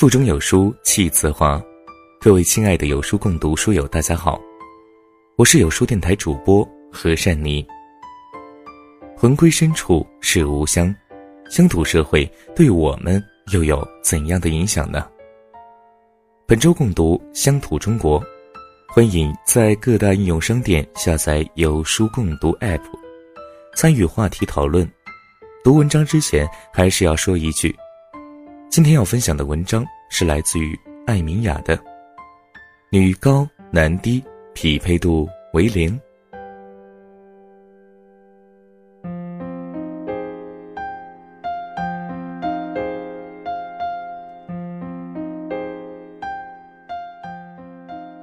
腹中有书气自华，各位亲爱的有书共读书友，大家好，我是有书电台主播何善妮。魂归深处是吾乡，乡土社会对我们又有怎样的影响呢？本周共读《乡土中国》，欢迎在各大应用商店下载有书共读 App，参与话题讨论。读文章之前，还是要说一句。今天要分享的文章是来自于艾明雅的《女高男低匹配度为零》。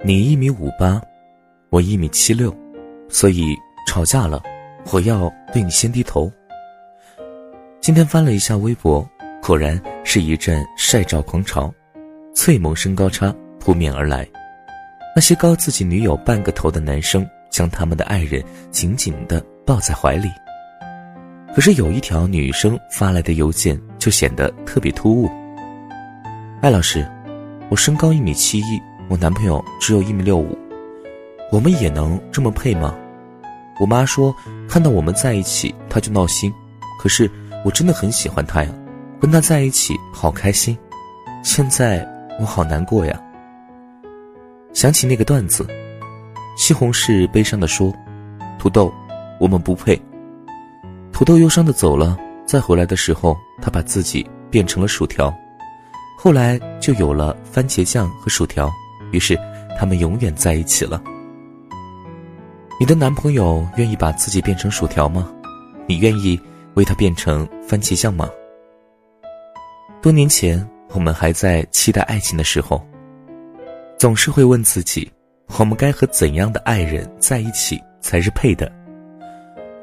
你一米五八，我一米七六，所以吵架了，我要对你先低头。今天翻了一下微博。果然是一阵晒照狂潮，翠萌身高差扑面而来。那些高自己女友半个头的男生，将他们的爱人紧紧地抱在怀里。可是有一条女生发来的邮件就显得特别突兀。艾老师，我身高一米七一，我男朋友只有一米六五，我们也能这么配吗？我妈说看到我们在一起，她就闹心。可是我真的很喜欢他呀。跟他在一起好开心，现在我好难过呀。想起那个段子，西红柿悲伤的说：“土豆，我们不配。”土豆忧伤的走了，再回来的时候，他把自己变成了薯条，后来就有了番茄酱和薯条，于是他们永远在一起了。你的男朋友愿意把自己变成薯条吗？你愿意为他变成番茄酱吗？多年前，我们还在期待爱情的时候，总是会问自己：我们该和怎样的爱人在一起才是配的？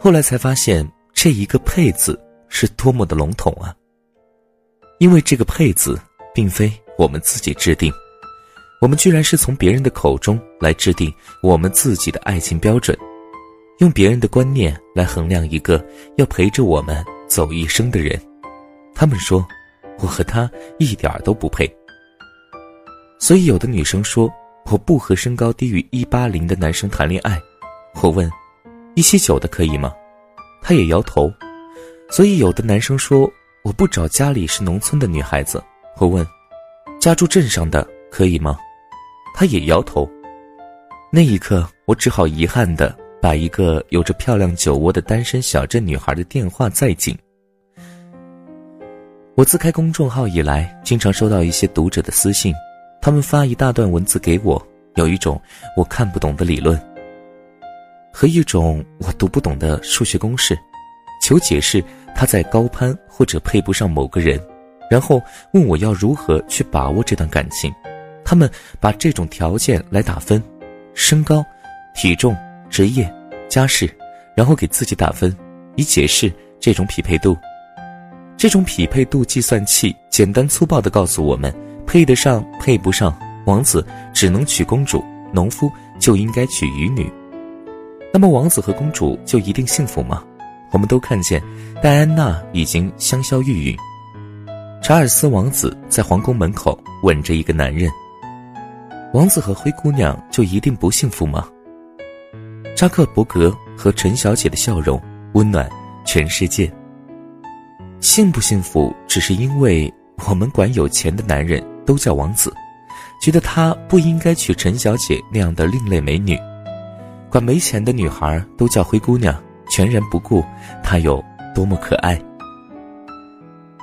后来才发现，这一个“配”字是多么的笼统啊！因为这个“配”字并非我们自己制定，我们居然是从别人的口中来制定我们自己的爱情标准，用别人的观念来衡量一个要陪着我们走一生的人。他们说。我和他一点都不配，所以有的女生说我不和身高低于一八零的男生谈恋爱。我问，一七九的可以吗？他也摇头。所以有的男生说我不找家里是农村的女孩子。我问，家住镇上的可以吗？他也摇头。那一刻，我只好遗憾的把一个有着漂亮酒窝的单身小镇女孩的电话再进。我自开公众号以来，经常收到一些读者的私信，他们发一大段文字给我，有一种我看不懂的理论，和一种我读不懂的数学公式，求解释他在高攀或者配不上某个人，然后问我要如何去把握这段感情。他们把这种条件来打分，身高、体重、职业、家世，然后给自己打分，以解释这种匹配度。这种匹配度计算器简单粗暴地告诉我们：配得上，配不上。王子只能娶公主，农夫就应该娶渔女。那么，王子和公主就一定幸福吗？我们都看见，戴安娜已经香消玉殒，查尔斯王子在皇宫门口吻着一个男人。王子和灰姑娘就一定不幸福吗？扎克伯格和陈小姐的笑容温暖全世界。幸不幸福，只是因为我们管有钱的男人都叫王子，觉得他不应该娶陈小姐那样的另类美女；管没钱的女孩都叫灰姑娘，全然不顾她有多么可爱。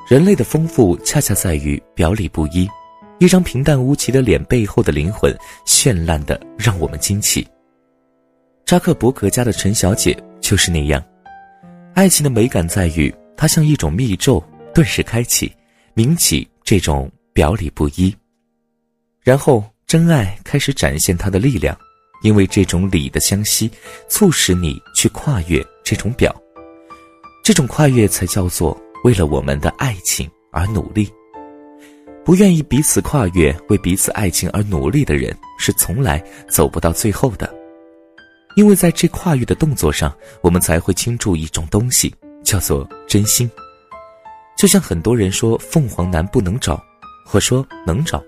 人类的丰富恰恰在于表里不一，一张平淡无奇的脸背后的灵魂绚烂的让我们惊奇。扎克伯格家的陈小姐就是那样，爱情的美感在于。它像一种密咒，顿时开启，明起这种表里不一，然后真爱开始展现它的力量，因为这种理的相吸，促使你去跨越这种表，这种跨越才叫做为了我们的爱情而努力。不愿意彼此跨越，为彼此爱情而努力的人，是从来走不到最后的，因为在这跨越的动作上，我们才会倾注一种东西。叫做真心，就像很多人说凤凰男不能找，我说能找，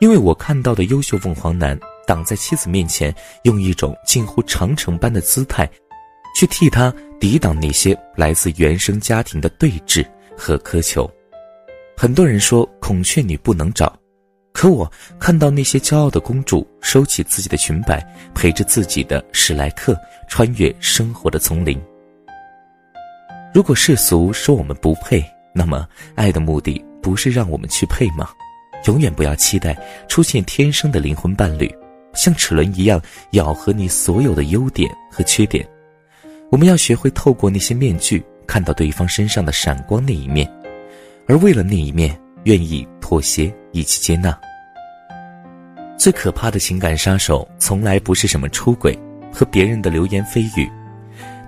因为我看到的优秀凤凰男挡在妻子面前，用一种近乎长城般的姿态，去替她抵挡那些来自原生家庭的对峙和苛求。很多人说孔雀女不能找，可我看到那些骄傲的公主收起自己的裙摆，陪着自己的史莱克穿越生活的丛林。如果世俗说我们不配，那么爱的目的。不是让我们去配吗？永远不要期待出现天生的灵魂伴侣，像齿轮一样咬合你所有的优点和缺点。我们要学会透过那些面具，看到对方身上的闪光那一面，而为了那一面，愿意妥协，一起接纳。最可怕的情感杀手，从来不是什么出轨和别人的流言蜚语，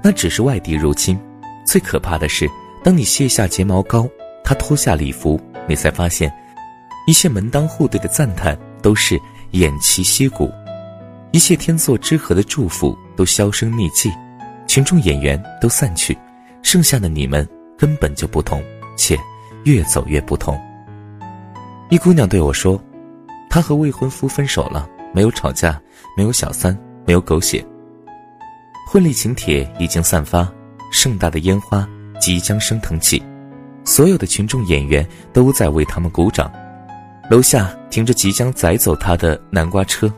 那只是外敌入侵。最可怕的是，当你卸下睫毛膏。他脱下礼服，你才发现，一切门当户对的赞叹都是偃旗息鼓，一切天作之合的祝福都销声匿迹，群众演员都散去，剩下的你们根本就不同，且越走越不同。一姑娘对我说，她和未婚夫分手了，没有吵架，没有小三，没有狗血。婚礼请帖已经散发，盛大的烟花即将升腾起。所有的群众演员都在为他们鼓掌，楼下停着即将载走他的南瓜车，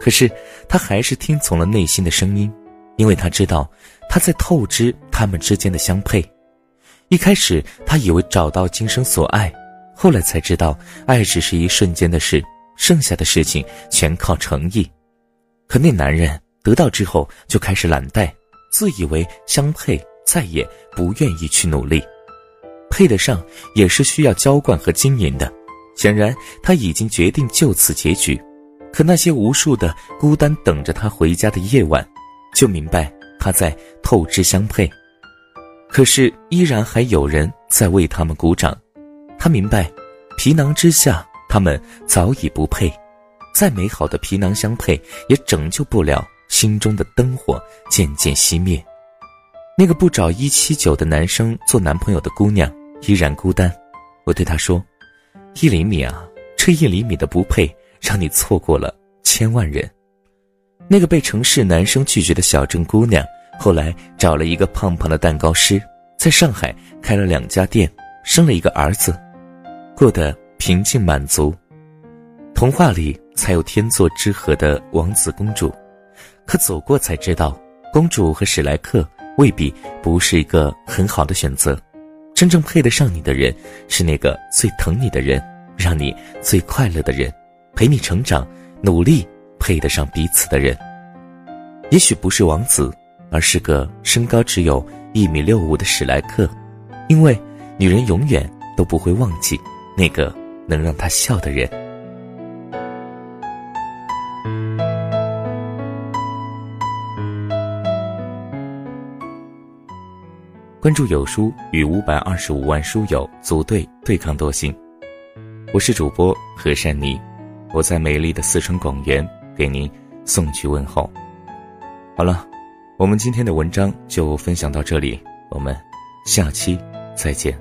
可是他还是听从了内心的声音，因为他知道他在透支他们之间的相配。一开始他以为找到今生所爱，后来才知道爱只是一瞬间的事，剩下的事情全靠诚意。可那男人得到之后就开始懒怠，自以为相配，再也不愿意去努力。配得上也是需要浇灌和经营的，显然他已经决定就此结局。可那些无数的孤单等着他回家的夜晚，就明白他在透支相配。可是依然还有人在为他们鼓掌。他明白，皮囊之下他们早已不配，再美好的皮囊相配也拯救不了心中的灯火渐渐熄灭。那个不找一七九的男生做男朋友的姑娘。依然孤单，我对她说：“一厘米啊，这一厘米的不配，让你错过了千万人。”那个被城市男生拒绝的小镇姑娘，后来找了一个胖胖的蛋糕师，在上海开了两家店，生了一个儿子，过得平静满足。童话里才有天作之合的王子公主，可走过才知道，公主和史莱克未必不是一个很好的选择。真正配得上你的人，是那个最疼你的人，让你最快乐的人，陪你成长、努力配得上彼此的人。也许不是王子，而是个身高只有一米六五的史莱克，因为女人永远都不会忘记那个能让她笑的人。关注有书与五百二十五万书友组队对抗惰性，我是主播何善妮，我在美丽的四川广元给您送去问候。好了，我们今天的文章就分享到这里，我们下期再见。